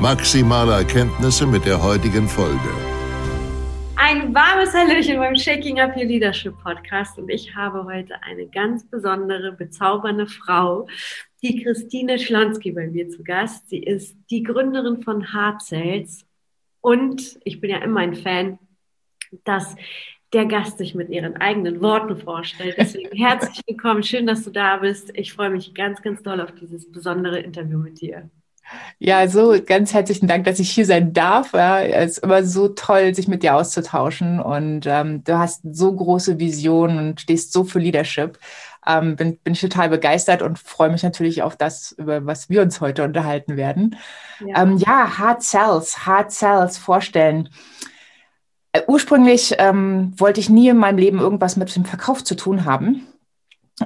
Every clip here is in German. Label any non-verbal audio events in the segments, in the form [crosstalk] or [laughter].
maximale Erkenntnisse mit der heutigen Folge. Ein warmes Hallöchen beim Shaking Up Your Leadership Podcast und ich habe heute eine ganz besondere, bezaubernde Frau, die Christine Schlonski bei mir zu Gast. Sie ist die Gründerin von Hard Sales und ich bin ja immer ein Fan, dass der Gast sich mit ihren eigenen Worten vorstellt. Deswegen [laughs] herzlich willkommen, schön, dass du da bist. Ich freue mich ganz, ganz doll auf dieses besondere Interview mit dir. Ja, so ganz herzlichen Dank, dass ich hier sein darf. Ja, es ist immer so toll, sich mit dir auszutauschen und ähm, du hast so große Visionen und stehst so für Leadership ähm, bin, bin ich total begeistert und freue mich natürlich auf das, über was wir uns heute unterhalten werden. Ja, ähm, ja Hard Cells, Hard Cells vorstellen. Äh, ursprünglich ähm, wollte ich nie in meinem Leben irgendwas mit dem Verkauf zu tun haben.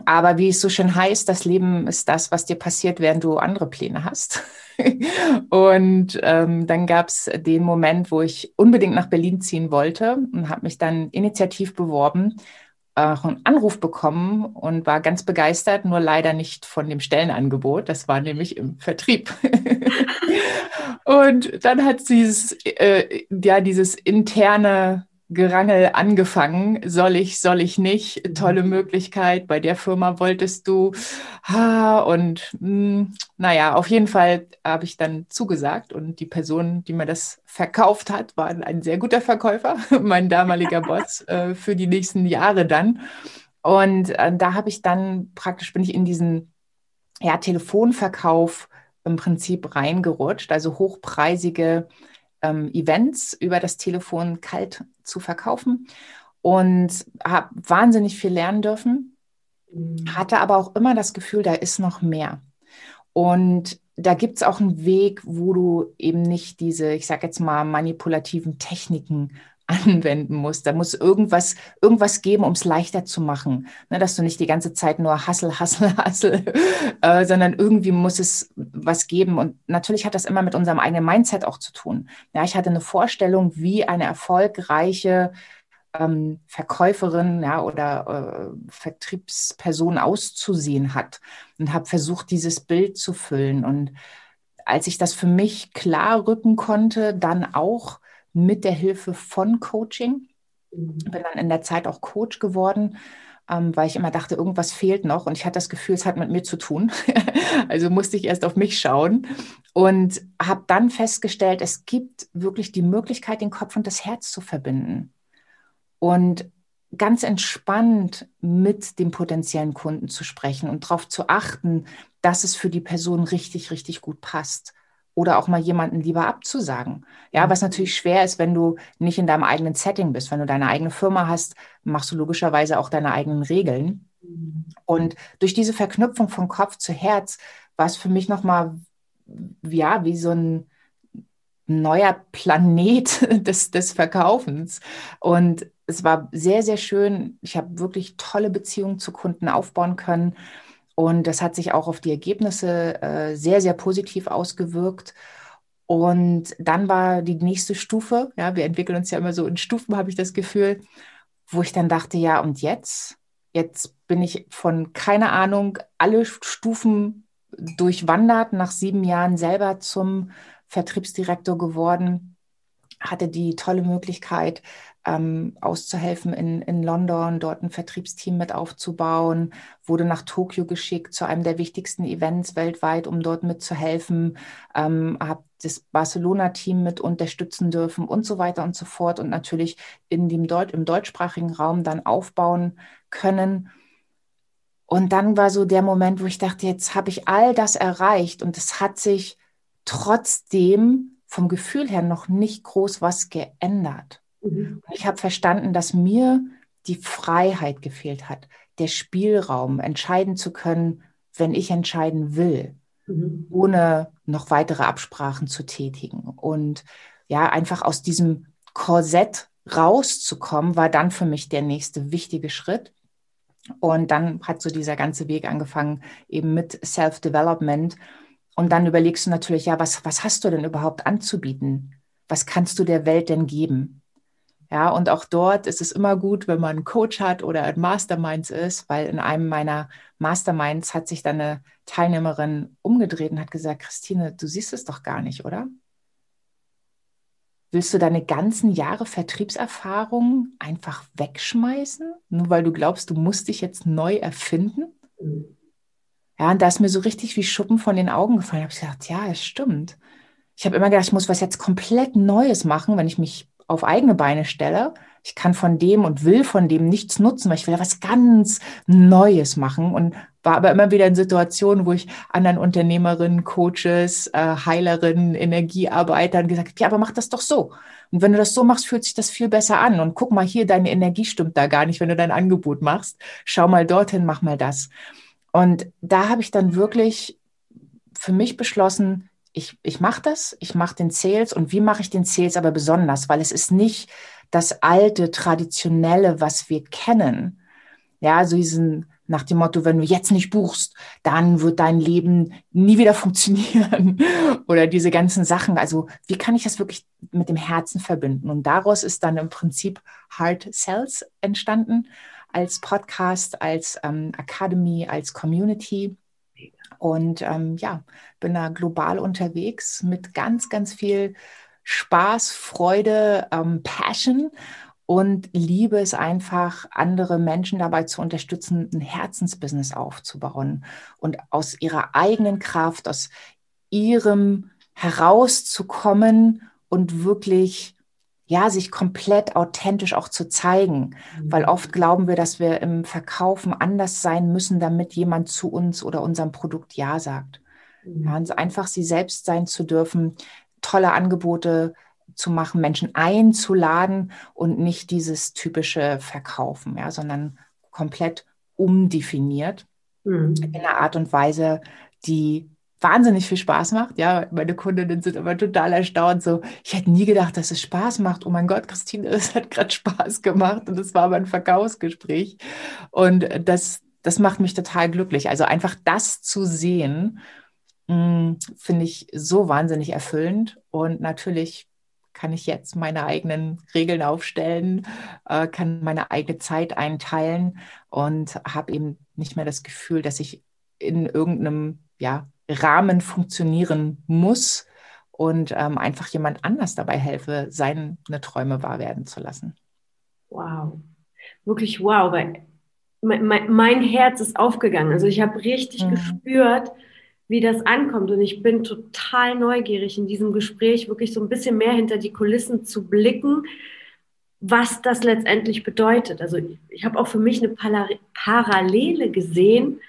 Aber wie es so schön heißt, das Leben ist das, was dir passiert, während du andere Pläne hast. [laughs] und ähm, dann gab es den Moment, wo ich unbedingt nach Berlin ziehen wollte und habe mich dann initiativ beworben auch einen Anruf bekommen und war ganz begeistert, nur leider nicht von dem Stellenangebot. Das war nämlich im Vertrieb. [laughs] [laughs] und dann hat dieses, äh, ja, dieses interne Gerangel angefangen. Soll ich, soll ich nicht? Mhm. Tolle Möglichkeit. Bei der Firma wolltest du. Ha, und mh, hm, naja, auf jeden Fall habe ich dann zugesagt. Und die Person, die mir das verkauft hat, war ein sehr guter Verkäufer, [laughs] mein damaliger [laughs] Boss äh, für die nächsten Jahre dann. Und äh, da habe ich dann praktisch bin ich in diesen ja, Telefonverkauf im Prinzip reingerutscht, also hochpreisige ähm, Events über das Telefon kalt zu verkaufen und habe wahnsinnig viel lernen dürfen, mhm. hatte aber auch immer das Gefühl, da ist noch mehr. Und da gibt es auch einen Weg, wo du eben nicht diese, ich sage jetzt mal, manipulativen Techniken anwenden musst. Da muss irgendwas, irgendwas geben, um es leichter zu machen. Ne, dass du nicht die ganze Zeit nur Hassel, Hassel, [laughs] Hassel, äh, sondern irgendwie muss es was geben. Und natürlich hat das immer mit unserem eigenen Mindset auch zu tun. Ja, ich hatte eine Vorstellung, wie eine erfolgreiche ähm, Verkäuferin ja, oder äh, Vertriebsperson auszusehen hat und habe versucht, dieses Bild zu füllen. Und als ich das für mich klar rücken konnte, dann auch mit der Hilfe von Coaching. Mhm. Bin dann in der Zeit auch Coach geworden, ähm, weil ich immer dachte, irgendwas fehlt noch und ich hatte das Gefühl, es hat mit mir zu tun. [laughs] also musste ich erst auf mich schauen und habe dann festgestellt, es gibt wirklich die Möglichkeit, den Kopf und das Herz zu verbinden. Und ganz entspannt mit dem potenziellen Kunden zu sprechen und darauf zu achten, dass es für die Person richtig, richtig gut passt oder auch mal jemanden lieber abzusagen. Ja, was natürlich schwer ist, wenn du nicht in deinem eigenen Setting bist. Wenn du deine eigene Firma hast, machst du logischerweise auch deine eigenen Regeln. Und durch diese Verknüpfung von Kopf zu Herz war es für mich nochmal, ja, wie so ein neuer Planet [laughs] des, des Verkaufens. Und es war sehr, sehr schön. Ich habe wirklich tolle Beziehungen zu Kunden aufbauen können. Und das hat sich auch auf die Ergebnisse äh, sehr, sehr positiv ausgewirkt. Und dann war die nächste Stufe, ja, wir entwickeln uns ja immer so in Stufen, habe ich das Gefühl, wo ich dann dachte, ja, und jetzt? Jetzt bin ich von, keine Ahnung, alle Stufen durchwandert, nach sieben Jahren selber zum Vertriebsdirektor geworden hatte die tolle Möglichkeit, ähm, auszuhelfen in, in London, dort ein Vertriebsteam mit aufzubauen, wurde nach Tokio geschickt zu einem der wichtigsten Events weltweit, um dort mitzuhelfen, ähm, habe das Barcelona-Team mit unterstützen dürfen und so weiter und so fort und natürlich in dem Deut im deutschsprachigen Raum dann aufbauen können. Und dann war so der Moment, wo ich dachte, jetzt habe ich all das erreicht und es hat sich trotzdem vom Gefühl her noch nicht groß was geändert. Mhm. Ich habe verstanden, dass mir die Freiheit gefehlt hat, der Spielraum, entscheiden zu können, wenn ich entscheiden will, mhm. ohne noch weitere Absprachen zu tätigen. Und ja, einfach aus diesem Korsett rauszukommen, war dann für mich der nächste wichtige Schritt. Und dann hat so dieser ganze Weg angefangen, eben mit Self-Development. Und dann überlegst du natürlich, ja, was, was hast du denn überhaupt anzubieten? Was kannst du der Welt denn geben? Ja, und auch dort ist es immer gut, wenn man einen Coach hat oder ein Masterminds ist, weil in einem meiner Masterminds hat sich dann eine Teilnehmerin umgedreht und hat gesagt, Christine, du siehst es doch gar nicht, oder? Willst du deine ganzen Jahre Vertriebserfahrung einfach wegschmeißen, nur weil du glaubst, du musst dich jetzt neu erfinden? Mhm. Ja, und da ist mir so richtig wie Schuppen von den Augen gefallen. Ich habe gesagt, ja, es stimmt. Ich habe immer gedacht, ich muss was jetzt komplett Neues machen, wenn ich mich auf eigene Beine stelle. Ich kann von dem und will von dem nichts nutzen, weil ich will was ganz Neues machen und war aber immer wieder in Situationen, wo ich anderen Unternehmerinnen, Coaches, äh, Heilerinnen, Energiearbeitern gesagt habe, ja, aber mach das doch so. Und wenn du das so machst, fühlt sich das viel besser an. Und guck mal hier, deine Energie stimmt da gar nicht, wenn du dein Angebot machst. Schau mal dorthin, mach mal das. Und da habe ich dann wirklich für mich beschlossen, ich, ich mache das, ich mache den Sales und wie mache ich den Sales aber besonders, weil es ist nicht das alte, traditionelle, was wir kennen. Ja, so diesen nach dem Motto, wenn du jetzt nicht buchst, dann wird dein Leben nie wieder funktionieren. [laughs] Oder diese ganzen Sachen. Also wie kann ich das wirklich mit dem Herzen verbinden? Und daraus ist dann im Prinzip Hard Sales entstanden als Podcast, als ähm, Academy, als Community. Und ähm, ja, bin da global unterwegs mit ganz, ganz viel Spaß, Freude, ähm, Passion und liebe es einfach, andere Menschen dabei zu unterstützen, ein Herzensbusiness aufzubauen und aus ihrer eigenen Kraft, aus ihrem herauszukommen und wirklich ja, sich komplett authentisch auch zu zeigen. Mhm. Weil oft glauben wir, dass wir im Verkaufen anders sein müssen, damit jemand zu uns oder unserem Produkt Ja sagt. Mhm. Ja, und einfach sie selbst sein zu dürfen, tolle Angebote zu machen, Menschen einzuladen und nicht dieses typische Verkaufen, ja, sondern komplett umdefiniert mhm. in einer Art und Weise, die wahnsinnig viel Spaß macht. Ja, meine Kundinnen sind immer total erstaunt. So, ich hätte nie gedacht, dass es Spaß macht. Oh mein Gott, Christine, [laughs] es hat gerade Spaß gemacht und es war aber ein Verkaufsgespräch. Und das, das macht mich total glücklich. Also einfach das zu sehen, mm, finde ich so wahnsinnig erfüllend. Und natürlich kann ich jetzt meine eigenen Regeln aufstellen, äh, kann meine eigene Zeit einteilen und habe eben nicht mehr das Gefühl, dass ich in irgendeinem ja, Rahmen funktionieren muss und ähm, einfach jemand anders dabei helfe, seine Träume wahr werden zu lassen. Wow, wirklich wow, weil mein, mein, mein Herz ist aufgegangen. Also ich habe richtig mhm. gespürt, wie das ankommt. Und ich bin total neugierig in diesem Gespräch, wirklich so ein bisschen mehr hinter die Kulissen zu blicken, was das letztendlich bedeutet. Also ich, ich habe auch für mich eine Parallele gesehen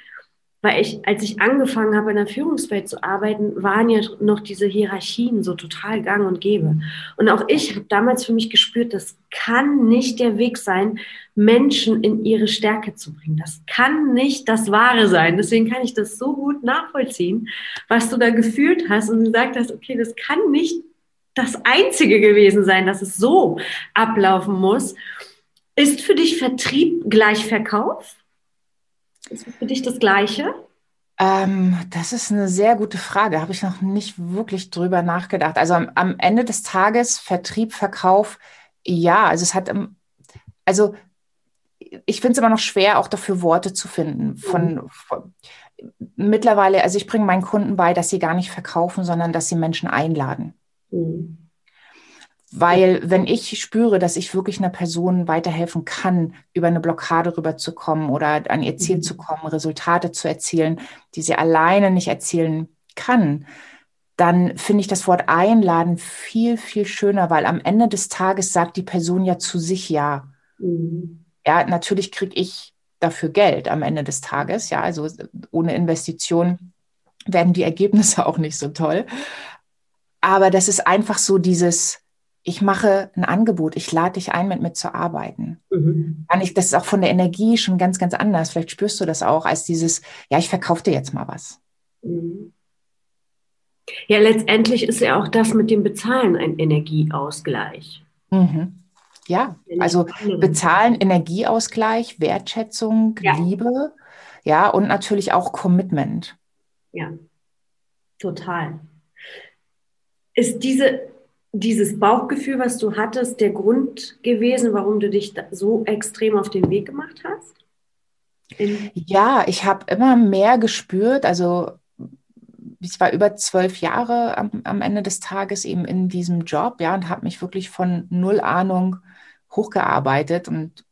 weil ich, als ich angefangen habe, in der Führungswelt zu arbeiten, waren ja noch diese Hierarchien so total gang und gäbe. Und auch ich habe damals für mich gespürt, das kann nicht der Weg sein, Menschen in ihre Stärke zu bringen. Das kann nicht das Wahre sein. Deswegen kann ich das so gut nachvollziehen, was du da gefühlt hast und gesagt hast, okay, das kann nicht das Einzige gewesen sein, dass es so ablaufen muss. Ist für dich Vertrieb gleich Verkauf? Ist für dich das Gleiche? Ähm, das ist eine sehr gute Frage. Habe ich noch nicht wirklich drüber nachgedacht. Also am, am Ende des Tages Vertrieb, Verkauf, ja. Also es hat, also ich finde es immer noch schwer, auch dafür Worte zu finden. Von, mhm. von mittlerweile, also ich bringe meinen Kunden bei, dass sie gar nicht verkaufen, sondern dass sie Menschen einladen. Mhm. Weil wenn ich spüre, dass ich wirklich einer Person weiterhelfen kann, über eine Blockade rüberzukommen oder an ihr Ziel mhm. zu kommen, Resultate zu erzielen, die sie alleine nicht erzielen kann, dann finde ich das Wort einladen viel, viel schöner, weil am Ende des Tages sagt die Person ja zu sich ja. Mhm. Ja, natürlich kriege ich dafür Geld am Ende des Tages. Ja, also ohne Investition werden die Ergebnisse [laughs] auch nicht so toll. Aber das ist einfach so dieses, ich mache ein Angebot, ich lade dich ein, mit mir zu arbeiten. Mhm. Das ist auch von der Energie schon ganz, ganz anders. Vielleicht spürst du das auch als dieses, ja, ich verkaufe dir jetzt mal was. Mhm. Ja, letztendlich ist ja auch das mit dem Bezahlen ein Energieausgleich. Mhm. Ja, also bezahlen, Energieausgleich, Wertschätzung, ja. Liebe, ja, und natürlich auch Commitment. Ja, total. Ist diese, dieses Bauchgefühl, was du hattest, der Grund gewesen, warum du dich so extrem auf den Weg gemacht hast? In ja, ich habe immer mehr gespürt, also ich war über zwölf Jahre am, am, Ende des Tages eben in diesem Job, ja, und habe mich wirklich von null Ahnung hochgearbeitet und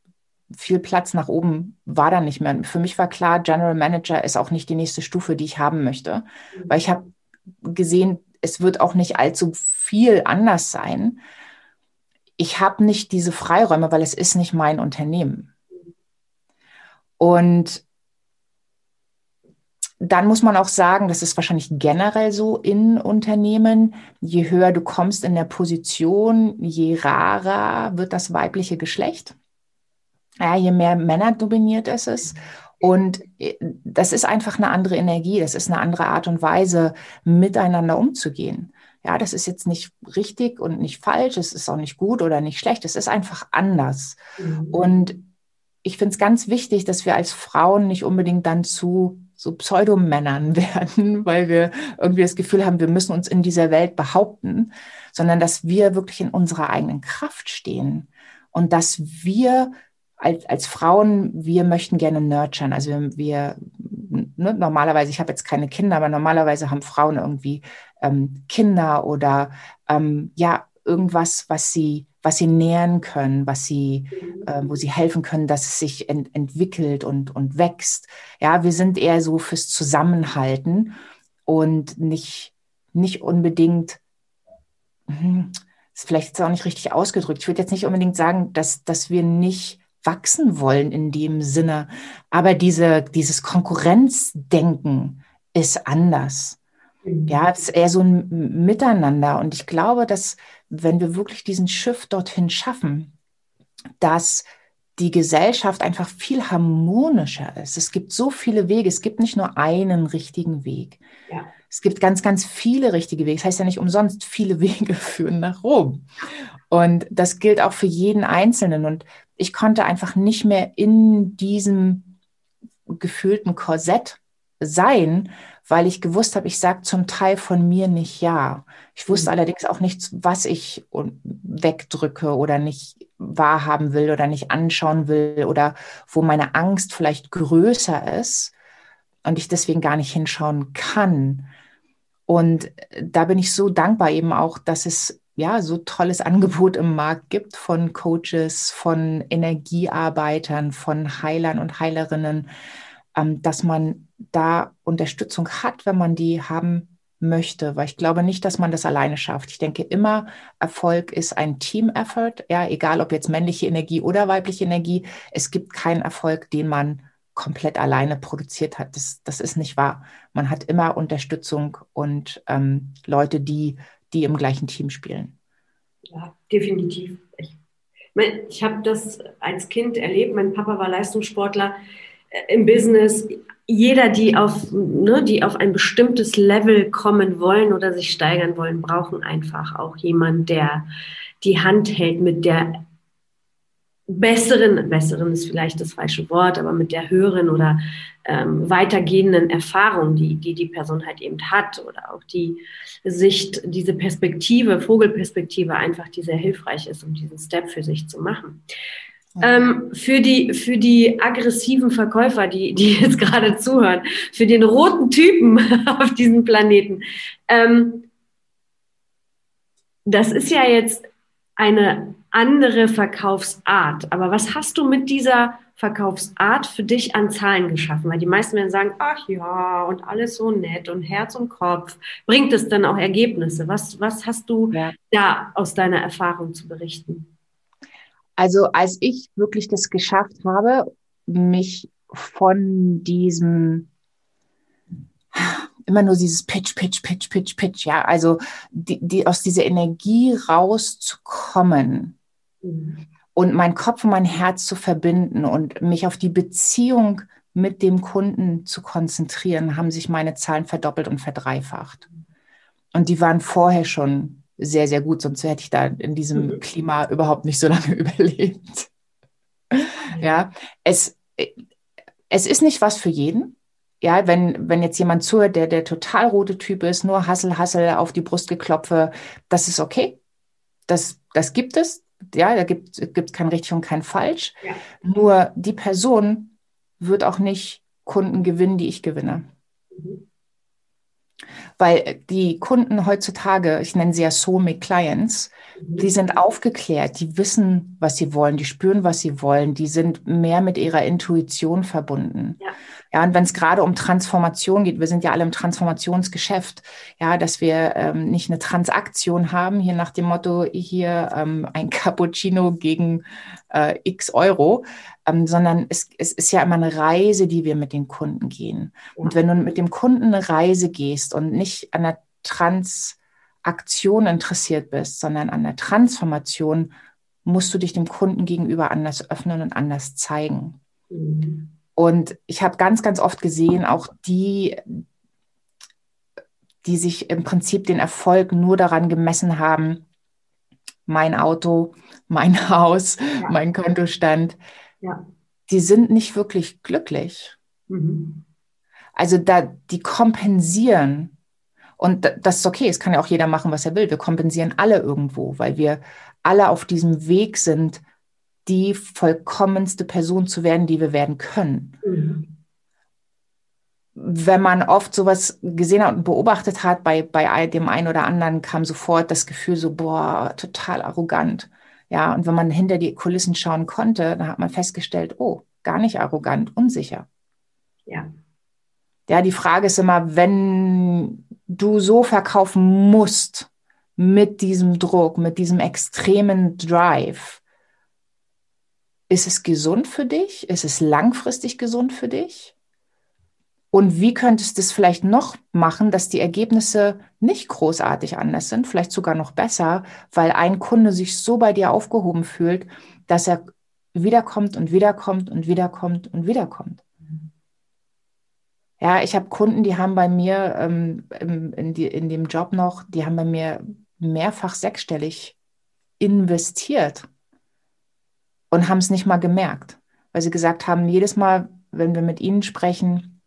viel Platz nach oben war da nicht mehr. Für mich war klar, General Manager ist auch nicht die nächste Stufe, die ich haben möchte, weil ich habe gesehen, es wird auch nicht allzu viel anders sein. Ich habe nicht diese Freiräume, weil es ist nicht mein Unternehmen. Und dann muss man auch sagen, das ist wahrscheinlich generell so in Unternehmen, je höher du kommst in der Position, je rarer wird das weibliche Geschlecht. Ja, je mehr Männer dominiert es ist. Und äh, das ist einfach eine andere Energie, das ist eine andere Art und Weise, miteinander umzugehen. Ja, das ist jetzt nicht richtig und nicht falsch, es ist auch nicht gut oder nicht schlecht, es ist einfach anders. Mhm. Und ich finde es ganz wichtig, dass wir als Frauen nicht unbedingt dann zu so Pseudomännern [laughs] werden, weil wir irgendwie das Gefühl haben, wir müssen uns in dieser Welt behaupten, sondern dass wir wirklich in unserer eigenen Kraft stehen und dass wir als, als Frauen, wir möchten gerne nurturen. Also wir, wir ne, normalerweise, ich habe jetzt keine Kinder, aber normalerweise haben Frauen irgendwie ähm, Kinder oder ähm, ja, irgendwas, was sie was sie nähren können, was sie, äh, wo sie helfen können, dass es sich ent entwickelt und, und wächst. Ja, wir sind eher so fürs Zusammenhalten und nicht, nicht unbedingt, hm, ist vielleicht jetzt auch nicht richtig ausgedrückt. Ich würde jetzt nicht unbedingt sagen, dass, dass wir nicht wachsen wollen in dem Sinne, aber diese, dieses Konkurrenzdenken ist anders. Ja, es ist eher so ein Miteinander. Und ich glaube, dass wenn wir wirklich diesen Shift dorthin schaffen, dass die Gesellschaft einfach viel harmonischer ist. Es gibt so viele Wege. Es gibt nicht nur einen richtigen Weg. Ja. Es gibt ganz, ganz viele richtige Wege. Das heißt ja nicht umsonst, viele [laughs] Wege führen nach Rom. Und das gilt auch für jeden Einzelnen. Und ich konnte einfach nicht mehr in diesem gefühlten Korsett sein, weil ich gewusst habe, ich sage zum Teil von mir nicht ja. Ich wusste mhm. allerdings auch nicht, was ich wegdrücke oder nicht wahrhaben will oder nicht anschauen will oder wo meine Angst vielleicht größer ist und ich deswegen gar nicht hinschauen kann. Und da bin ich so dankbar eben auch, dass es ja so tolles Angebot im Markt gibt von Coaches, von Energiearbeitern, von Heilern und Heilerinnen, ähm, dass man da Unterstützung hat, wenn man die haben möchte, weil ich glaube nicht, dass man das alleine schafft. Ich denke immer, Erfolg ist ein Team-Effort, ja, egal ob jetzt männliche Energie oder weibliche Energie. Es gibt keinen Erfolg, den man komplett alleine produziert hat. Das, das ist nicht wahr. Man hat immer Unterstützung und ähm, Leute, die, die im gleichen Team spielen. Ja, definitiv. Ich, ich habe das als Kind erlebt. Mein Papa war Leistungssportler äh, im Business jeder, die auf, ne, die auf ein bestimmtes Level kommen wollen oder sich steigern wollen, brauchen einfach auch jemand, der die Hand hält mit der besseren, besseren ist vielleicht das falsche Wort, aber mit der höheren oder ähm, weitergehenden Erfahrung, die, die die Person halt eben hat oder auch die Sicht, diese Perspektive, Vogelperspektive einfach, die sehr hilfreich ist, um diesen Step für sich zu machen. Ähm, für, die, für die aggressiven Verkäufer, die, die [laughs] jetzt gerade zuhören, für den roten Typen [laughs] auf diesem Planeten. Ähm, das ist ja jetzt eine andere Verkaufsart. Aber was hast du mit dieser Verkaufsart für dich an Zahlen geschaffen? Weil die meisten werden sagen, ach ja, und alles so nett und Herz und Kopf. Bringt es dann auch Ergebnisse? Was, was hast du ja. da aus deiner Erfahrung zu berichten? Also als ich wirklich das geschafft habe, mich von diesem immer nur dieses Pitch, Pitch, Pitch, Pitch, Pitch, ja, also die, die aus dieser Energie rauszukommen mhm. und mein Kopf und mein Herz zu verbinden und mich auf die Beziehung mit dem Kunden zu konzentrieren, haben sich meine Zahlen verdoppelt und verdreifacht. Und die waren vorher schon sehr, sehr gut, sonst hätte ich da in diesem. Klima überhaupt nicht so lange [laughs] überlebt. Ja, es, es ist nicht was für jeden ja, wenn, wenn jetzt jemand zuhört, der der total rote Typ ist, nur Hassel, Hassel auf die Brust geklopfe, das ist okay. Das, das gibt es. Ja, da gibt es kein richtig und kein falsch. Ja. Nur die Person wird auch nicht Kunden gewinnen, die ich gewinne. Mhm. Weil die Kunden heutzutage, ich nenne sie ja Soulmate Clients, mhm. die sind aufgeklärt, die wissen, was sie wollen, die spüren, was sie wollen, die sind mehr mit ihrer Intuition verbunden. Ja. Ja, und wenn es gerade um Transformation geht, wir sind ja alle im Transformationsgeschäft, ja, dass wir ähm, nicht eine Transaktion haben, hier nach dem Motto, hier ähm, ein Cappuccino gegen äh, x Euro, ähm, sondern es, es ist ja immer eine Reise, die wir mit den Kunden gehen. Und wenn du mit dem Kunden eine Reise gehst und nicht an der Transaktion interessiert bist, sondern an der Transformation, musst du dich dem Kunden gegenüber anders öffnen und anders zeigen. Mhm. Und ich habe ganz, ganz oft gesehen, auch die, die sich im Prinzip den Erfolg nur daran gemessen haben, mein Auto, [laughs] mein Haus, ja. mein Kontostand, ja. die sind nicht wirklich glücklich. Mhm. Also da, die kompensieren. Und das ist okay, es kann ja auch jeder machen, was er will. Wir kompensieren alle irgendwo, weil wir alle auf diesem Weg sind, die vollkommenste Person zu werden, die wir werden können. Mhm. Wenn man oft sowas gesehen hat und beobachtet hat, bei, bei dem einen oder anderen kam sofort das Gefühl so, boah, total arrogant. Ja, und wenn man hinter die Kulissen schauen konnte, dann hat man festgestellt, oh, gar nicht arrogant, unsicher. Ja. Ja, die Frage ist immer, wenn du so verkaufen musst mit diesem Druck, mit diesem extremen Drive, ist es gesund für dich? Ist es langfristig gesund für dich? Und wie könntest du es vielleicht noch machen, dass die Ergebnisse nicht großartig anders sind, vielleicht sogar noch besser, weil ein Kunde sich so bei dir aufgehoben fühlt, dass er wiederkommt und wiederkommt und wiederkommt und wiederkommt. Ja, ich habe Kunden, die haben bei mir ähm, in, die, in dem Job noch, die haben bei mir mehrfach sechsstellig investiert und haben es nicht mal gemerkt, weil sie gesagt haben, jedes Mal, wenn wir mit ihnen sprechen,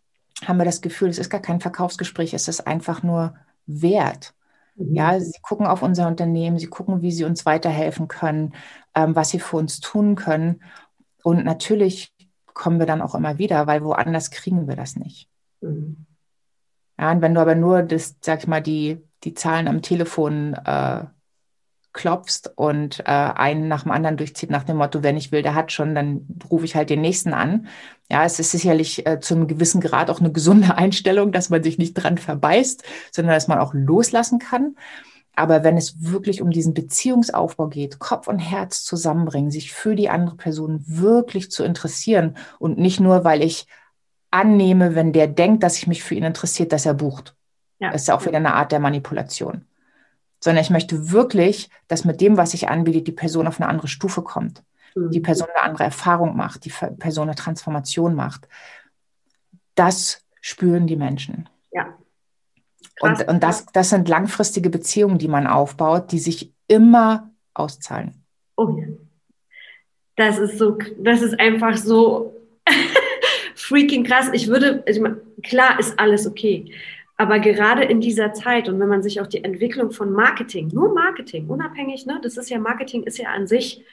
haben wir das Gefühl, es ist gar kein Verkaufsgespräch, es ist einfach nur Wert. Mhm. Ja, sie gucken auf unser Unternehmen, sie gucken, wie sie uns weiterhelfen können, ähm, was sie für uns tun können. Und natürlich kommen wir dann auch immer wieder, weil woanders kriegen wir das nicht. Mhm. Ja, und wenn du aber nur das, sag ich mal, die, die Zahlen am Telefon äh, klopfst und äh, einen nach dem anderen durchzieht nach dem Motto, wer nicht will, der hat schon, dann rufe ich halt den nächsten an. Ja, es ist sicherlich äh, zu einem gewissen Grad auch eine gesunde [laughs] Einstellung, dass man sich nicht dran verbeißt, sondern dass man auch loslassen kann. Aber wenn es wirklich um diesen Beziehungsaufbau geht, Kopf und Herz zusammenbringen, sich für die andere Person wirklich zu interessieren und nicht nur, weil ich annehme, wenn der denkt, dass ich mich für ihn interessiert, dass er bucht. Ja. Das ist ja auch wieder eine Art der Manipulation sondern ich möchte wirklich, dass mit dem, was ich anbiete, die Person auf eine andere Stufe kommt, mhm. die Person eine andere Erfahrung macht, die Person eine Transformation macht. Das spüren die Menschen. Ja. Und, und das, das sind langfristige Beziehungen, die man aufbaut, die sich immer auszahlen. Oh ja. Das ist so, das ist einfach so [laughs] freaking krass. Ich würde, ich meine, klar ist alles okay. Aber gerade in dieser Zeit und wenn man sich auch die Entwicklung von Marketing, nur Marketing, unabhängig, ne, das ist ja Marketing, ist ja an sich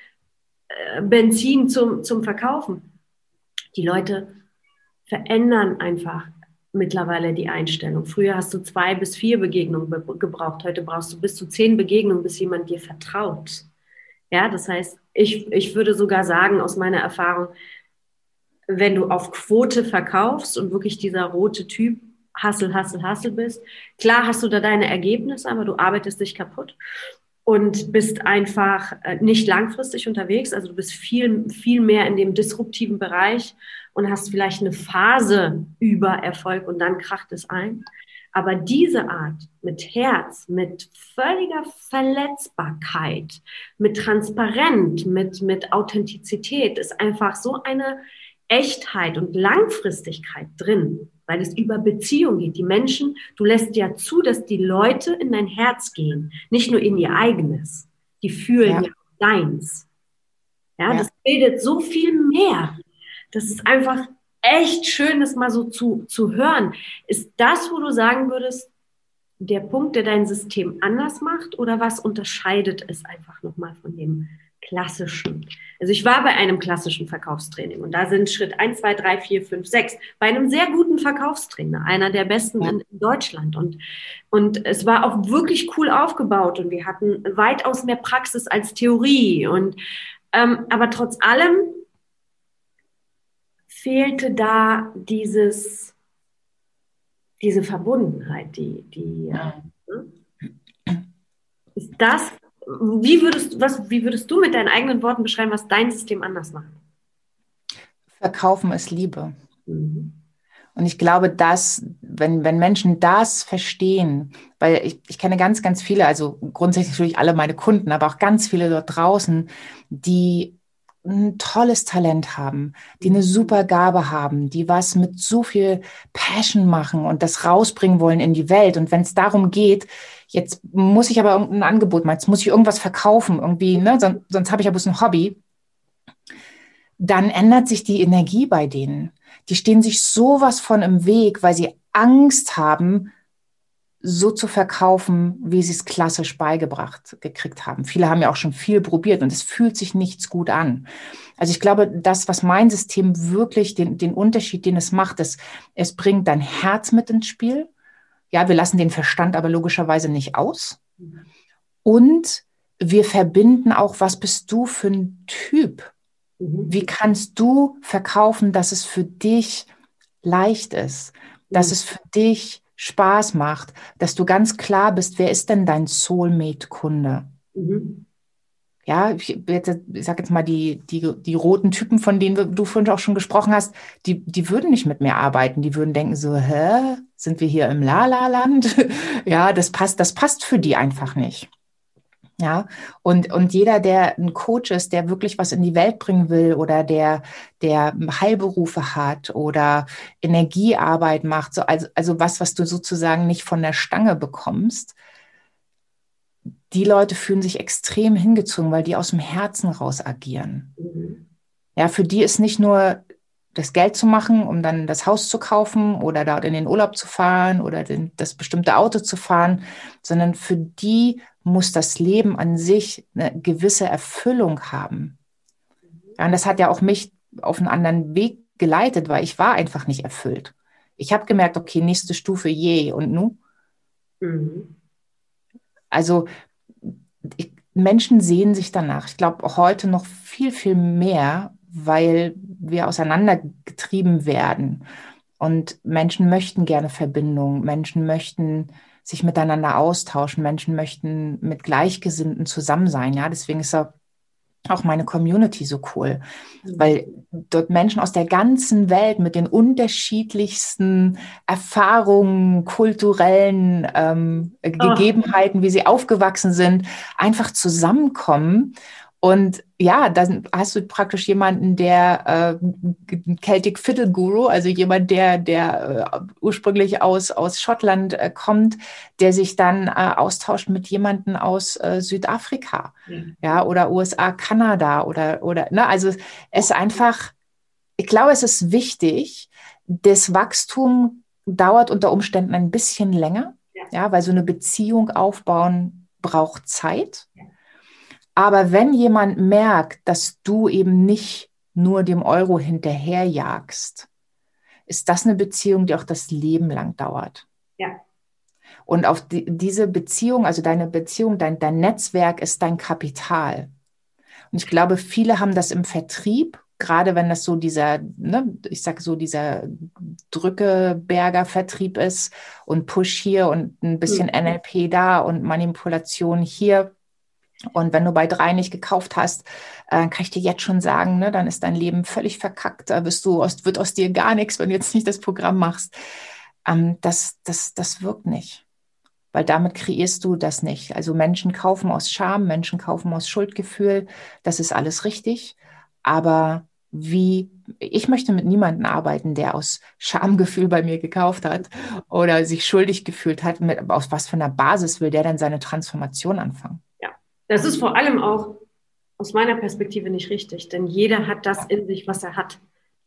äh, Benzin zum, zum Verkaufen. Die Leute verändern einfach mittlerweile die Einstellung. Früher hast du zwei bis vier Begegnungen gebraucht, heute brauchst du bis zu zehn Begegnungen, bis jemand dir vertraut. Ja, das heißt, ich, ich würde sogar sagen, aus meiner Erfahrung, wenn du auf Quote verkaufst und wirklich dieser rote Typ Hassel, Hassel, Hassel bist, klar hast du da deine Ergebnisse, aber du arbeitest dich kaputt und bist einfach äh, nicht langfristig unterwegs. Also du bist viel, viel mehr in dem disruptiven Bereich und hast vielleicht eine Phase über Erfolg und dann kracht es ein. Aber diese Art mit Herz, mit völliger Verletzbarkeit, mit Transparent, mit, mit Authentizität ist einfach so eine Echtheit und Langfristigkeit drin, weil es über Beziehung geht. Die Menschen, du lässt ja zu, dass die Leute in dein Herz gehen, nicht nur in ihr eigenes. Die fühlen ja, ja deins. Ja, ja, das bildet so viel mehr. Das ist einfach echt schön, das mal so zu, zu hören. Ist das, wo du sagen würdest, der Punkt, der dein System anders macht oder was unterscheidet es einfach nochmal von dem klassischen? Also ich war bei einem klassischen Verkaufstraining und da sind Schritt 1, 2, 3, 4, 5, 6 bei einem sehr guten Verkaufstrainer, einer der besten in, Deutschland. Und, und es war auch wirklich cool aufgebaut und wir hatten weitaus mehr Praxis als Theorie. Und ähm, aber trotz allem fehlte da dieses, diese Verbundenheit, die, die äh, ist das, wie würdest, was, wie würdest du mit deinen eigenen Worten beschreiben, was dein System anders macht? Verkaufen ist Liebe. Mhm. Und ich glaube, dass, wenn, wenn Menschen das verstehen, weil ich, ich kenne ganz, ganz viele, also grundsätzlich natürlich alle meine Kunden, aber auch ganz viele dort draußen, die ein tolles Talent haben, die eine super Gabe haben, die was mit so viel Passion machen und das rausbringen wollen in die Welt. Und wenn es darum geht, jetzt muss ich aber irgendein Angebot machen, jetzt muss ich irgendwas verkaufen, irgendwie, ne? sonst, sonst habe ich ja bloß ein Hobby, dann ändert sich die Energie bei denen. Die stehen sich sowas von im Weg, weil sie Angst haben, so zu verkaufen, wie sie es klassisch beigebracht gekriegt haben. Viele haben ja auch schon viel probiert und es fühlt sich nichts gut an. Also ich glaube, das, was mein System wirklich, den, den Unterschied, den es macht, ist, es bringt dein Herz mit ins Spiel. Ja, wir lassen den Verstand aber logischerweise nicht aus. Und wir verbinden auch, was bist du für ein Typ? Mhm. Wie kannst du verkaufen, dass es für dich leicht ist, dass mhm. es für dich Spaß macht, dass du ganz klar bist, wer ist denn dein Soulmate-Kunde? Mhm. Ja, ich, ich sage jetzt mal, die, die, die roten Typen, von denen du vorhin auch schon gesprochen hast, die, die würden nicht mit mir arbeiten. Die würden denken so, hä, sind wir hier im La-La-Land? [laughs] ja, das passt, das passt für die einfach nicht. Ja, und, und jeder, der ein Coach ist, der wirklich was in die Welt bringen will oder der, der Heilberufe hat oder Energiearbeit macht, so, also, also was, was du sozusagen nicht von der Stange bekommst, die Leute fühlen sich extrem hingezogen, weil die aus dem Herzen raus agieren. Ja, für die ist nicht nur das Geld zu machen, um dann das Haus zu kaufen oder dort in den Urlaub zu fahren oder den, das bestimmte Auto zu fahren, sondern für die muss das Leben an sich eine gewisse Erfüllung haben. Ja, und das hat ja auch mich auf einen anderen Weg geleitet, weil ich war einfach nicht erfüllt. Ich habe gemerkt, okay, nächste Stufe, je und nu. Mhm. Also ich, Menschen sehen sich danach. Ich glaube heute noch viel, viel mehr, weil wir auseinandergetrieben werden. Und Menschen möchten gerne Verbindung. Menschen möchten sich miteinander austauschen. Menschen möchten mit Gleichgesinnten zusammen sein. Ja, deswegen ist auch meine Community so cool, mhm. weil dort Menschen aus der ganzen Welt mit den unterschiedlichsten Erfahrungen, kulturellen ähm, oh. Gegebenheiten, wie sie aufgewachsen sind, einfach zusammenkommen und ja, dann hast du praktisch jemanden, der äh, Celtic Fiddle Guru, also jemand, der, der äh, ursprünglich aus, aus Schottland äh, kommt, der sich dann äh, austauscht mit jemandem aus äh, Südafrika, mhm. ja, oder USA, Kanada oder, oder, ne, also es ist einfach, ich glaube, es ist wichtig, das Wachstum dauert unter Umständen ein bisschen länger, ja, ja weil so eine Beziehung aufbauen braucht Zeit. Ja aber wenn jemand merkt, dass du eben nicht nur dem Euro hinterherjagst, ist das eine Beziehung, die auch das Leben lang dauert. Ja. Und auf die, diese Beziehung, also deine Beziehung, dein, dein Netzwerk ist dein Kapital. Und ich glaube, viele haben das im Vertrieb, gerade wenn das so dieser, ne, ich sage so, dieser Drückeberger Vertrieb ist und Push hier und ein bisschen mhm. NLP da und Manipulation hier. Und wenn du bei drei nicht gekauft hast, äh, kann ich dir jetzt schon sagen, ne, dann ist dein Leben völlig verkackt. Da wirst du aus, wird aus dir gar nichts, wenn du jetzt nicht das Programm machst. Ähm, das, das, das wirkt nicht weil damit kreierst du das nicht. Also Menschen kaufen aus Scham, Menschen kaufen aus Schuldgefühl, das ist alles richtig, aber wie, ich möchte mit niemandem arbeiten, der aus Schamgefühl bei mir gekauft hat oder sich schuldig gefühlt hat, mit, aus was für einer Basis will der dann seine Transformation anfangen? Das ist vor allem auch aus meiner Perspektive nicht richtig, denn jeder hat das in sich, was er hat.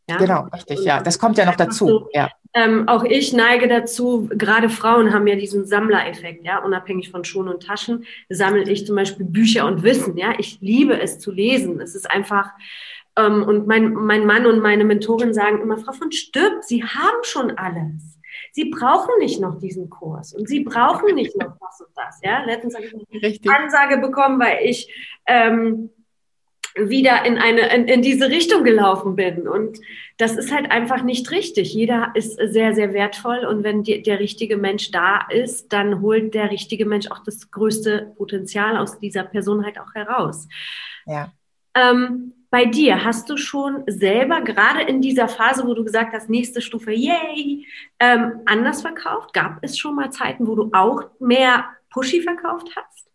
Ja? Genau, richtig, ja. Das kommt ja noch dazu. So, ja. Ähm, auch ich neige dazu, gerade Frauen haben ja diesen Sammlereffekt, ja, unabhängig von Schuhen und Taschen, sammle ich zum Beispiel Bücher und Wissen, ja. Ich liebe es zu lesen. Es ist einfach, ähm, und mein, mein Mann und meine Mentorin sagen immer, Frau von Stüpp, Sie haben schon alles. Sie brauchen nicht noch diesen Kurs und Sie brauchen nicht noch das und das. Ja, letztens habe ich eine Ansage bekommen, weil ich ähm, wieder in eine in, in diese Richtung gelaufen bin und das ist halt einfach nicht richtig. Jeder ist sehr sehr wertvoll und wenn die, der richtige Mensch da ist, dann holt der richtige Mensch auch das größte Potenzial aus dieser Person halt auch heraus. Ja. Ähm, bei dir hast du schon selber gerade in dieser Phase, wo du gesagt hast, nächste Stufe, yay, ähm, anders verkauft? Gab es schon mal Zeiten, wo du auch mehr Pushy verkauft hast?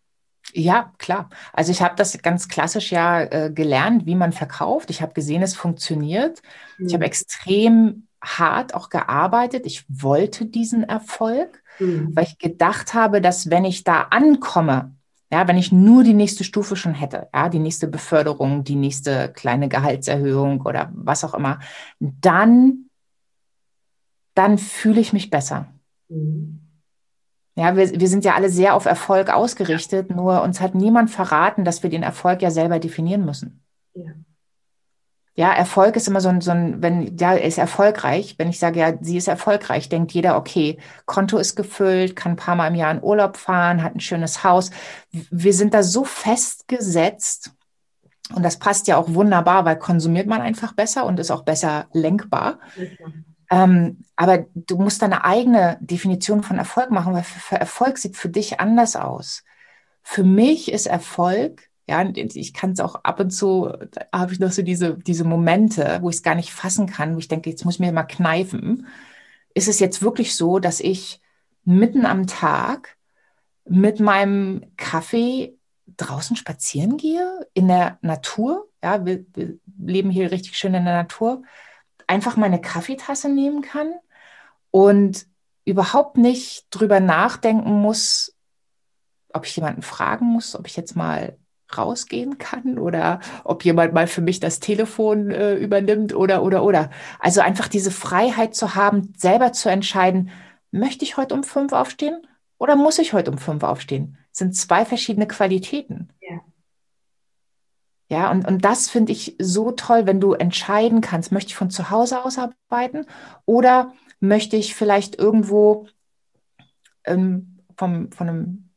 Ja, klar. Also ich habe das ganz klassisch ja äh, gelernt, wie man verkauft. Ich habe gesehen, es funktioniert. Mhm. Ich habe extrem hart auch gearbeitet. Ich wollte diesen Erfolg, mhm. weil ich gedacht habe, dass wenn ich da ankomme, ja, wenn ich nur die nächste Stufe schon hätte, ja, die nächste Beförderung, die nächste kleine Gehaltserhöhung oder was auch immer, dann, dann fühle ich mich besser. Mhm. Ja, wir, wir sind ja alle sehr auf Erfolg ausgerichtet, nur uns hat niemand verraten, dass wir den Erfolg ja selber definieren müssen. Ja. Ja, Erfolg ist immer so ein, so ein, wenn, ja, ist erfolgreich. Wenn ich sage, ja, sie ist erfolgreich, denkt jeder, okay, Konto ist gefüllt, kann ein paar Mal im Jahr in Urlaub fahren, hat ein schönes Haus. Wir sind da so festgesetzt. Und das passt ja auch wunderbar, weil konsumiert man einfach besser und ist auch besser lenkbar. Ähm, aber du musst deine eigene Definition von Erfolg machen, weil für Erfolg sieht für dich anders aus. Für mich ist Erfolg, ja, ich kann es auch ab und zu, habe ich noch so diese, diese Momente, wo ich es gar nicht fassen kann, wo ich denke, jetzt muss ich mir mal kneifen. Ist es jetzt wirklich so, dass ich mitten am Tag mit meinem Kaffee draußen spazieren gehe, in der Natur? Ja, wir, wir leben hier richtig schön in der Natur einfach meine Kaffeetasse nehmen kann und überhaupt nicht drüber nachdenken muss, ob ich jemanden fragen muss, ob ich jetzt mal rausgehen kann oder ob jemand mal für mich das Telefon äh, übernimmt oder oder oder. Also einfach diese Freiheit zu haben, selber zu entscheiden, möchte ich heute um fünf aufstehen oder muss ich heute um fünf aufstehen? Das sind zwei verschiedene Qualitäten. Ja. Ja, und, und das finde ich so toll, wenn du entscheiden kannst, möchte ich von zu Hause aus arbeiten oder möchte ich vielleicht irgendwo ähm, vom, von einem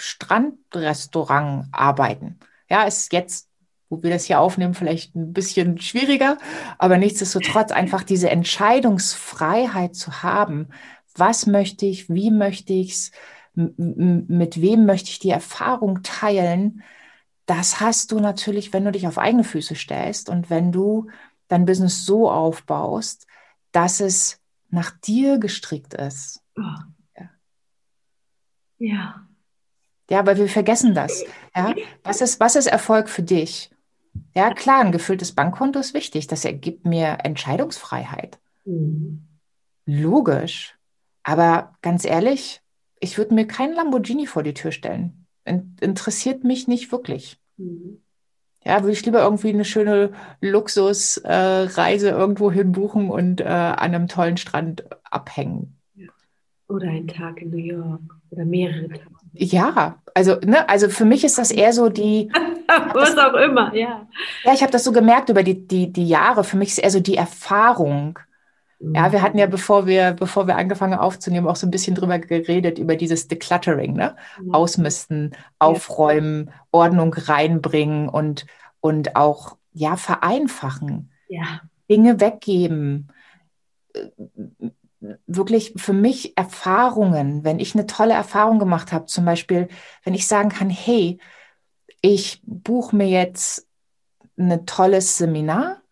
Strandrestaurant arbeiten. Ja, ist jetzt, wo wir das hier aufnehmen, vielleicht ein bisschen schwieriger, aber nichtsdestotrotz einfach diese Entscheidungsfreiheit zu haben. Was möchte ich, wie möchte ich es, mit wem möchte ich die Erfahrung teilen? das hast du natürlich, wenn du dich auf eigene Füße stellst und wenn du dein Business so aufbaust, dass es nach dir gestrickt ist. Oh. Ja. ja. Ja, aber wir vergessen das. Ja? Was, ist, was ist Erfolg für dich? Ja, klar, ein gefülltes Bankkonto ist wichtig. Das ergibt mir Entscheidungsfreiheit. Mhm. Logisch. Aber ganz ehrlich, ich würde mir keinen Lamborghini vor die Tür stellen. Interessiert mich nicht wirklich. Mhm. Ja, würde ich lieber irgendwie eine schöne Luxusreise äh, irgendwo hin buchen und äh, an einem tollen Strand abhängen. Oder einen Tag in New York oder mehrere Tage. Ja, also, ne, also für mich ist das eher so die. [laughs] Was auch immer, ja. Ja, ich habe das so gemerkt über die, die, die Jahre. Für mich ist eher so die Erfahrung. Ja, wir hatten ja, bevor wir, bevor wir angefangen aufzunehmen, auch so ein bisschen drüber geredet, über dieses Decluttering, ne? Ausmisten, aufräumen, Ordnung reinbringen und, und auch ja vereinfachen. Ja. Dinge weggeben. Wirklich für mich Erfahrungen, wenn ich eine tolle Erfahrung gemacht habe, zum Beispiel, wenn ich sagen kann, hey, ich buche mir jetzt ein tolles Seminar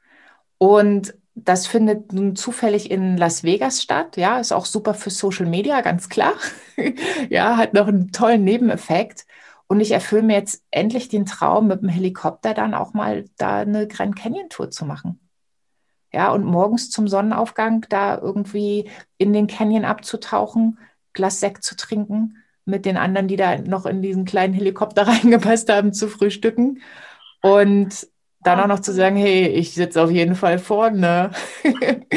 und das findet nun zufällig in Las Vegas statt. Ja, ist auch super für Social Media, ganz klar. [laughs] ja, hat noch einen tollen Nebeneffekt. Und ich erfülle mir jetzt endlich den Traum, mit dem Helikopter dann auch mal da eine Grand Canyon Tour zu machen. Ja, und morgens zum Sonnenaufgang da irgendwie in den Canyon abzutauchen, Glas Sekt zu trinken, mit den anderen, die da noch in diesen kleinen Helikopter [laughs] reingepasst haben, zu frühstücken. Und dann auch noch zu sagen, hey, ich sitze auf jeden Fall vorne. [laughs]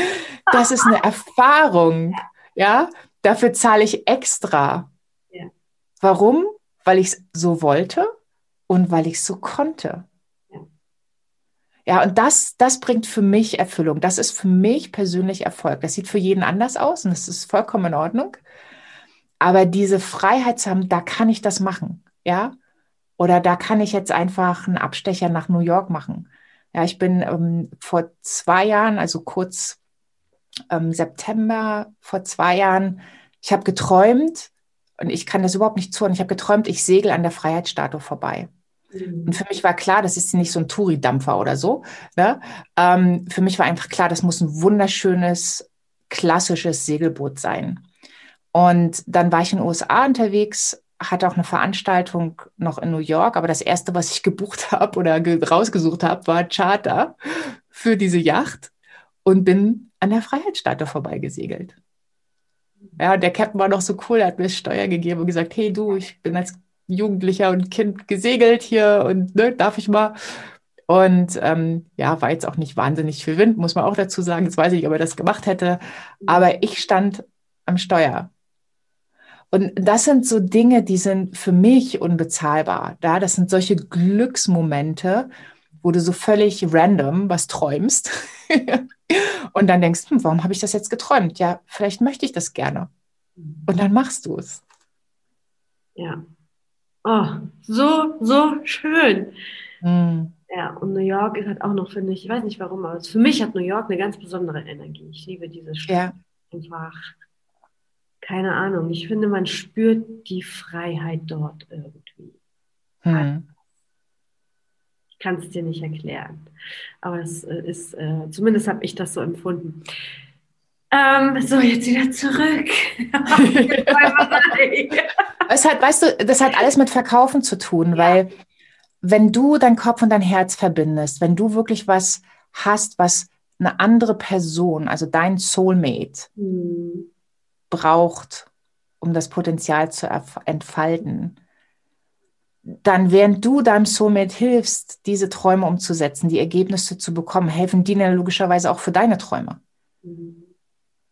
das ist eine Erfahrung. Ja, dafür zahle ich extra. Ja. Warum? Weil ich es so wollte und weil ich es so konnte. Ja. und das, das bringt für mich Erfüllung. Das ist für mich persönlich Erfolg. Das sieht für jeden anders aus und das ist vollkommen in Ordnung. Aber diese Freiheit zu haben, da kann ich das machen. Ja, oder da kann ich jetzt einfach einen Abstecher nach New York machen. Ja, ich bin ähm, vor zwei Jahren, also kurz ähm, September vor zwei Jahren, ich habe geträumt und ich kann das überhaupt nicht zuhören. Ich habe geträumt, ich segel an der Freiheitsstatue vorbei. Mhm. Und für mich war klar, das ist nicht so ein Touri-Dampfer oder so. Ne? Ähm, für mich war einfach klar, das muss ein wunderschönes, klassisches Segelboot sein. Und dann war ich in den USA unterwegs hatte auch eine Veranstaltung noch in New York, aber das erste, was ich gebucht [laughs] habe oder rausgesucht habe, war Charter für diese Yacht und bin an der Freiheitsstatue vorbeigesegelt. Ja, der Captain war noch so cool, er hat mir Steuer gegeben und gesagt, hey du, ich bin als Jugendlicher und Kind gesegelt hier und ne, darf ich mal? Und ähm, ja, war jetzt auch nicht wahnsinnig viel Wind, muss man auch dazu sagen. Jetzt weiß ich, ob er das gemacht hätte. Aber ich stand am Steuer und das sind so Dinge, die sind für mich unbezahlbar. Da, das sind solche Glücksmomente, wo du so völlig random was träumst [laughs] und dann denkst, hm, warum habe ich das jetzt geträumt? Ja, vielleicht möchte ich das gerne. Und dann machst du es. Ja. Oh, so, so schön. Mm. Ja, und New York ist halt auch noch, finde ich, ich weiß nicht warum, aber für mich hat New York eine ganz besondere Energie. Ich liebe diese Stadt. Ja. Einfach keine Ahnung, ich finde, man spürt die Freiheit dort irgendwie. Hm. Ich kann es dir nicht erklären, aber es äh, ist, äh, zumindest habe ich das so empfunden. Ähm, so, jetzt wieder zurück. [laughs] [laughs] es hat, weißt du, das hat alles mit Verkaufen zu tun, ja. weil wenn du dein Kopf und dein Herz verbindest, wenn du wirklich was hast, was eine andere Person, also dein Soulmate, hm braucht, um das Potenzial zu entfalten, dann während du deinem Soulmate hilfst, diese Träume umzusetzen, die Ergebnisse zu bekommen, helfen die logischerweise auch für deine Träume. Mhm.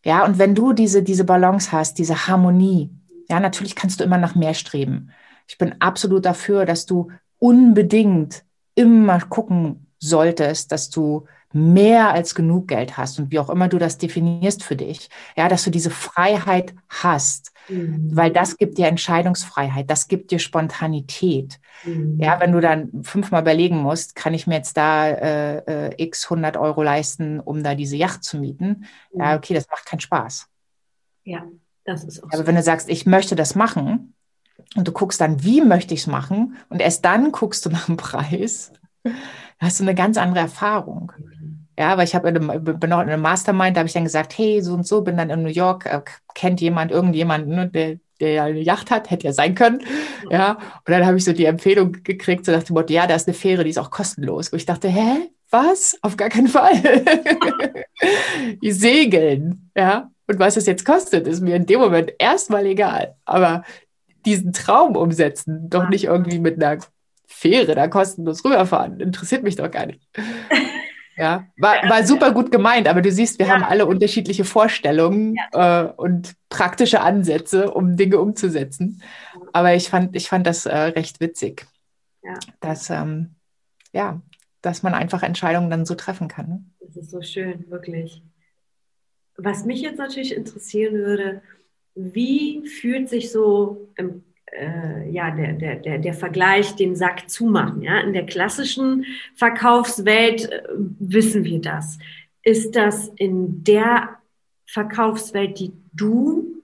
Ja, und wenn du diese, diese Balance hast, diese Harmonie, ja, natürlich kannst du immer nach mehr streben. Ich bin absolut dafür, dass du unbedingt immer gucken solltest, dass du mehr als genug Geld hast und wie auch immer du das definierst für dich, ja, dass du diese Freiheit hast, mhm. weil das gibt dir Entscheidungsfreiheit, das gibt dir Spontanität. Mhm. Ja, wenn du dann fünfmal überlegen musst, kann ich mir jetzt da äh, äh, x 100 Euro leisten, um da diese Yacht zu mieten? Mhm. Ja, okay, das macht keinen Spaß. Ja, das ist auch. Aber so. wenn du sagst, ich möchte das machen und du guckst dann, wie möchte ich es machen und erst dann guckst du nach dem Preis, hast du eine ganz andere Erfahrung. Ja, weil ich habe bin auch in einem Mastermind, da habe ich dann gesagt, hey, so und so, bin dann in New York, äh, kennt jemand irgendjemanden, ne, der, der eine Yacht hat, hätte ja sein können. Ja, und dann habe ich so die Empfehlung gekriegt, so nach dem Motto, ja, da ist eine Fähre, die ist auch kostenlos. Wo ich dachte, hä, was? Auf gar keinen Fall. [laughs] die segeln, ja. Und was es jetzt kostet, ist mir in dem Moment erstmal egal. Aber diesen Traum umsetzen, doch nicht irgendwie mit einer Fähre da kostenlos rüberfahren, interessiert mich doch gar nicht. Ja, war, war super gut gemeint, aber du siehst, wir ja. haben alle unterschiedliche Vorstellungen ja. äh, und praktische Ansätze, um Dinge umzusetzen. Aber ich fand, ich fand das äh, recht witzig, ja. dass, ähm, ja, dass man einfach Entscheidungen dann so treffen kann. Ne? Das ist so schön, wirklich. Was mich jetzt natürlich interessieren würde, wie fühlt sich so im äh, ja, der, der, der, der Vergleich, den Sack zumachen. Ja? In der klassischen Verkaufswelt äh, wissen wir das. Ist das in der Verkaufswelt, die du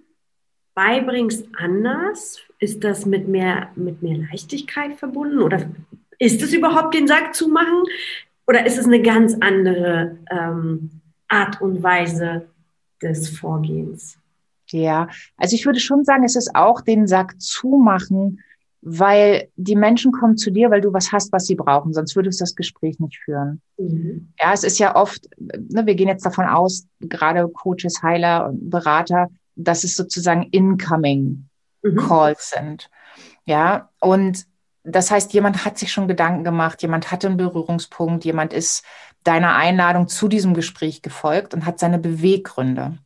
beibringst, anders? Ist das mit mehr, mit mehr Leichtigkeit verbunden? Oder ist es überhaupt den Sack zumachen? Oder ist es eine ganz andere ähm, Art und Weise des Vorgehens? Ja, also ich würde schon sagen, es ist auch den Sack zumachen, weil die Menschen kommen zu dir, weil du was hast, was sie brauchen, sonst würdest du das Gespräch nicht führen. Mhm. Ja, es ist ja oft, ne, wir gehen jetzt davon aus, gerade Coaches, Heiler und Berater, dass es sozusagen incoming mhm. Calls sind. Ja, und das heißt, jemand hat sich schon Gedanken gemacht, jemand hatte einen Berührungspunkt, jemand ist deiner Einladung zu diesem Gespräch gefolgt und hat seine Beweggründe.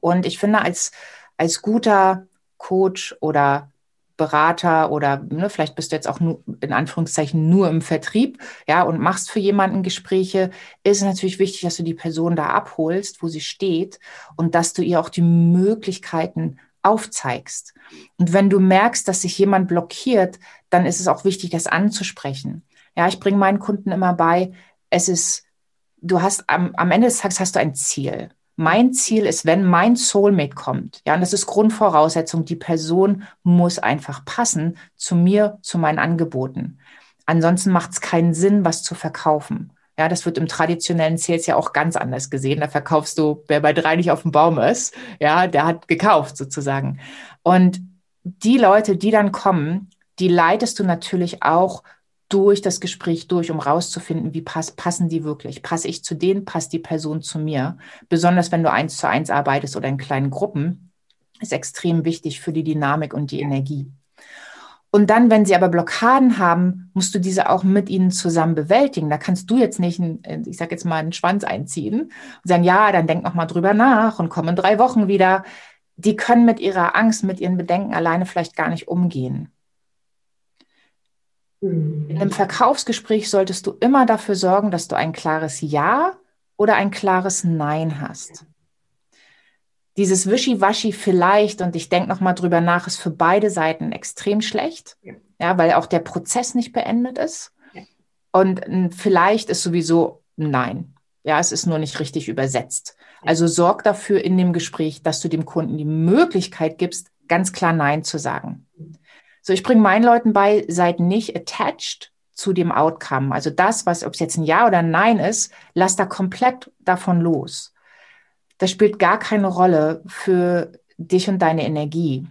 Und ich finde, als, als guter Coach oder Berater oder ne, vielleicht bist du jetzt auch nur, in Anführungszeichen nur im Vertrieb, ja, und machst für jemanden Gespräche, ist natürlich wichtig, dass du die Person da abholst, wo sie steht und dass du ihr auch die Möglichkeiten aufzeigst. Und wenn du merkst, dass sich jemand blockiert, dann ist es auch wichtig, das anzusprechen. Ja, ich bringe meinen Kunden immer bei, es ist, du hast am, am Ende des Tages hast du ein Ziel. Mein Ziel ist, wenn mein Soulmate kommt, ja, und das ist Grundvoraussetzung, die Person muss einfach passen zu mir, zu meinen Angeboten. Ansonsten macht es keinen Sinn, was zu verkaufen. Ja, das wird im traditionellen Sales ja auch ganz anders gesehen. Da verkaufst du, wer bei drei nicht auf dem Baum ist, ja, der hat gekauft sozusagen. Und die Leute, die dann kommen, die leitest du natürlich auch durch das Gespräch durch, um rauszufinden, wie pass, passen die wirklich. Passe ich zu denen, passt die Person zu mir. Besonders wenn du eins zu eins arbeitest oder in kleinen Gruppen, ist extrem wichtig für die Dynamik und die Energie. Und dann, wenn sie aber Blockaden haben, musst du diese auch mit ihnen zusammen bewältigen. Da kannst du jetzt nicht, ich sage jetzt mal, einen Schwanz einziehen und sagen, ja, dann denk noch mal drüber nach und komm in drei Wochen wieder. Die können mit ihrer Angst, mit ihren Bedenken alleine vielleicht gar nicht umgehen. In einem Verkaufsgespräch solltest du immer dafür sorgen, dass du ein klares Ja oder ein klares Nein hast. Dieses Wischiwaschi vielleicht und ich denke nochmal drüber nach, ist für beide Seiten extrem schlecht, ja. ja, weil auch der Prozess nicht beendet ist. Ja. Und vielleicht ist sowieso Nein. Ja, es ist nur nicht richtig übersetzt. Also sorg dafür in dem Gespräch, dass du dem Kunden die Möglichkeit gibst, ganz klar Nein zu sagen. So, ich bringe meinen Leuten bei, seid nicht attached zu dem Outcome. Also das, was, ob es jetzt ein Ja oder ein Nein ist, lass da komplett davon los. Das spielt gar keine Rolle für dich und deine Energie.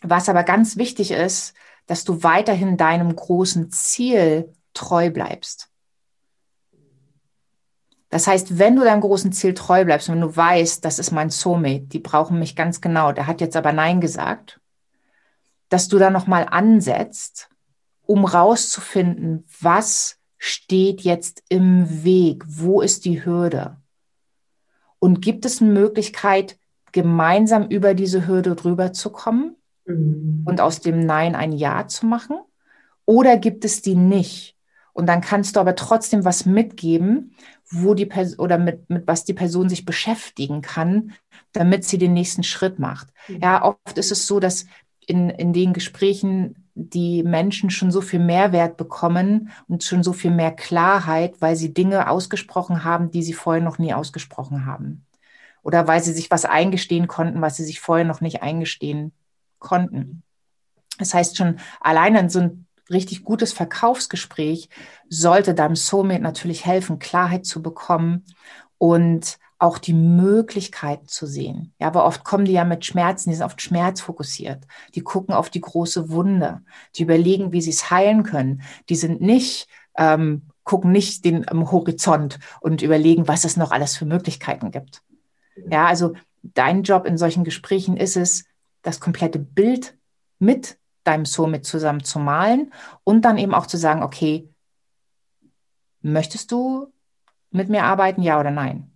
Was aber ganz wichtig ist, dass du weiterhin deinem großen Ziel treu bleibst. Das heißt, wenn du deinem großen Ziel treu bleibst, wenn du weißt, das ist mein Soulmate, die brauchen mich ganz genau, der hat jetzt aber Nein gesagt, dass du da nochmal ansetzt, um rauszufinden, was steht jetzt im Weg, wo ist die Hürde? Und gibt es eine Möglichkeit, gemeinsam über diese Hürde drüber zu kommen mhm. und aus dem Nein ein Ja zu machen? Oder gibt es die nicht? Und dann kannst du aber trotzdem was mitgeben, wo die Person oder mit, mit was die Person sich beschäftigen kann, damit sie den nächsten Schritt macht. Mhm. Ja, oft ist es so, dass in, in den Gesprächen die Menschen schon so viel Mehrwert bekommen und schon so viel mehr Klarheit, weil sie Dinge ausgesprochen haben, die sie vorher noch nie ausgesprochen haben. Oder weil sie sich was eingestehen konnten, was sie sich vorher noch nicht eingestehen konnten. Das heißt schon, alleine in so ein richtig gutes Verkaufsgespräch sollte deinem Soulmate natürlich helfen, Klarheit zu bekommen und auch die Möglichkeiten zu sehen. Ja, aber oft kommen die ja mit Schmerzen, die sind oft schmerzfokussiert. Die gucken auf die große Wunde, die überlegen, wie sie es heilen können. Die sind nicht, ähm, gucken nicht den ähm, Horizont und überlegen, was es noch alles für Möglichkeiten gibt. Ja, also dein Job in solchen Gesprächen ist es, das komplette Bild mit deinem Soul zusammen zu malen und dann eben auch zu sagen, okay, möchtest du mit mir arbeiten, ja oder nein?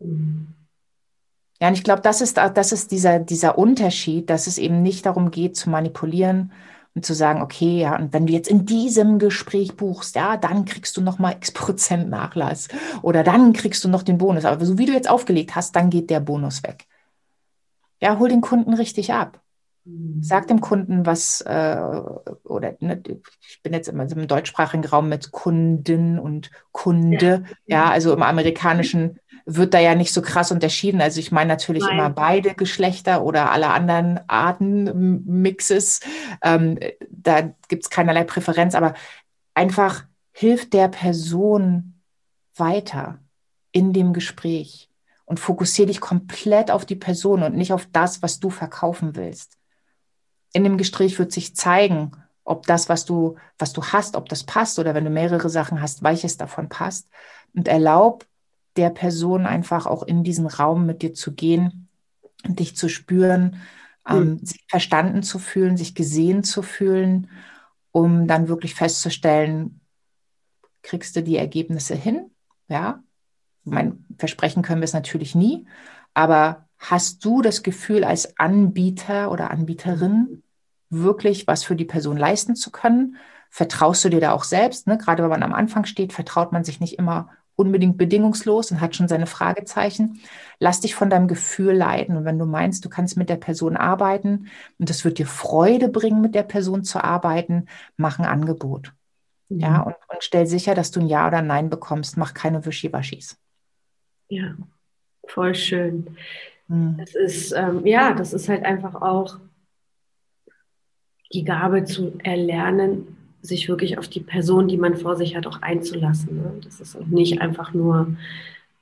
Ja, und ich glaube, das ist, das ist dieser, dieser Unterschied, dass es eben nicht darum geht, zu manipulieren und zu sagen, okay, ja, und wenn du jetzt in diesem Gespräch buchst, ja, dann kriegst du nochmal x Prozent Nachlass oder dann kriegst du noch den Bonus. Aber so wie du jetzt aufgelegt hast, dann geht der Bonus weg. Ja, hol den Kunden richtig ab. Sag dem Kunden was, äh, oder ne, ich bin jetzt immer im deutschsprachigen Raum mit Kunden und Kunde. Ja, ja also im amerikanischen wird da ja nicht so krass unterschieden. Also ich meine natürlich Nein. immer beide Geschlechter oder alle anderen Arten Mixes. Ähm, da gibt es keinerlei Präferenz, aber einfach hilft der Person weiter in dem Gespräch und fokussiere dich komplett auf die Person und nicht auf das, was du verkaufen willst in dem Gespräch wird sich zeigen, ob das, was du, was du hast, ob das passt oder wenn du mehrere Sachen hast, welches davon passt. Und erlaub der Person einfach auch in diesen Raum mit dir zu gehen dich zu spüren, mhm. ähm, sich verstanden zu fühlen, sich gesehen zu fühlen, um dann wirklich festzustellen, kriegst du die Ergebnisse hin? Ja, mein Versprechen können wir es natürlich nie, aber hast du das Gefühl, als Anbieter oder Anbieterin wirklich was für die Person leisten zu können? Vertraust du dir da auch selbst? Ne? Gerade wenn man am Anfang steht, vertraut man sich nicht immer unbedingt bedingungslos und hat schon seine Fragezeichen. Lass dich von deinem Gefühl leiten. Und wenn du meinst, du kannst mit der Person arbeiten und es wird dir Freude bringen, mit der Person zu arbeiten, mach ein Angebot. Mhm. Ja, und, und stell sicher, dass du ein Ja oder ein Nein bekommst. Mach keine Wischiwaschis. Ja, voll schön. Mhm. Das ist, ähm, ja, das ist halt einfach auch die Gabe zu erlernen, sich wirklich auf die Person, die man vor sich hat, auch einzulassen. Ne? Das ist nicht einfach nur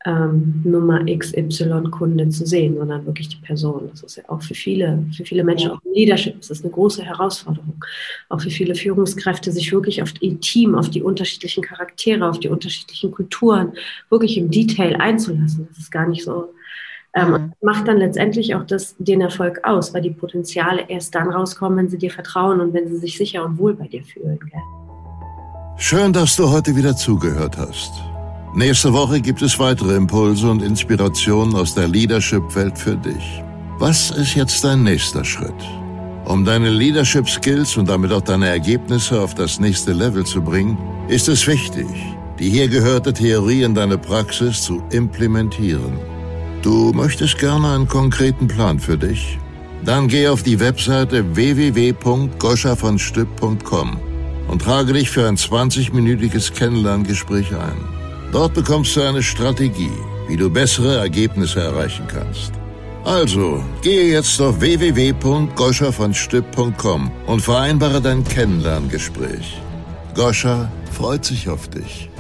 ähm, Nummer XY-Kunde zu sehen, sondern wirklich die Person. Das ist ja auch für viele, für viele Menschen, auch im Leadership, das ist eine große Herausforderung. Auch für viele Führungskräfte, sich wirklich auf ihr Team, auf die unterschiedlichen Charaktere, auf die unterschiedlichen Kulturen wirklich im Detail einzulassen. Das ist gar nicht so ähm, mhm. Macht dann letztendlich auch das, den Erfolg aus, weil die Potenziale erst dann rauskommen, wenn sie dir vertrauen und wenn sie sich sicher und wohl bei dir fühlen. Gell? Schön, dass du heute wieder zugehört hast. Nächste Woche gibt es weitere Impulse und Inspirationen aus der Leadership-Welt für dich. Was ist jetzt dein nächster Schritt? Um deine Leadership-Skills und damit auch deine Ergebnisse auf das nächste Level zu bringen, ist es wichtig, die hier gehörte Theorie in deine Praxis zu implementieren. Du möchtest gerne einen konkreten Plan für dich? Dann geh auf die Webseite www.goschavonstipp.com und trage dich für ein 20-minütiges Kennenlerngespräch ein. Dort bekommst du eine Strategie, wie du bessere Ergebnisse erreichen kannst. Also, gehe jetzt auf www.goschavonstipp.com und vereinbare dein Kennenlerngespräch. Goscha freut sich auf dich.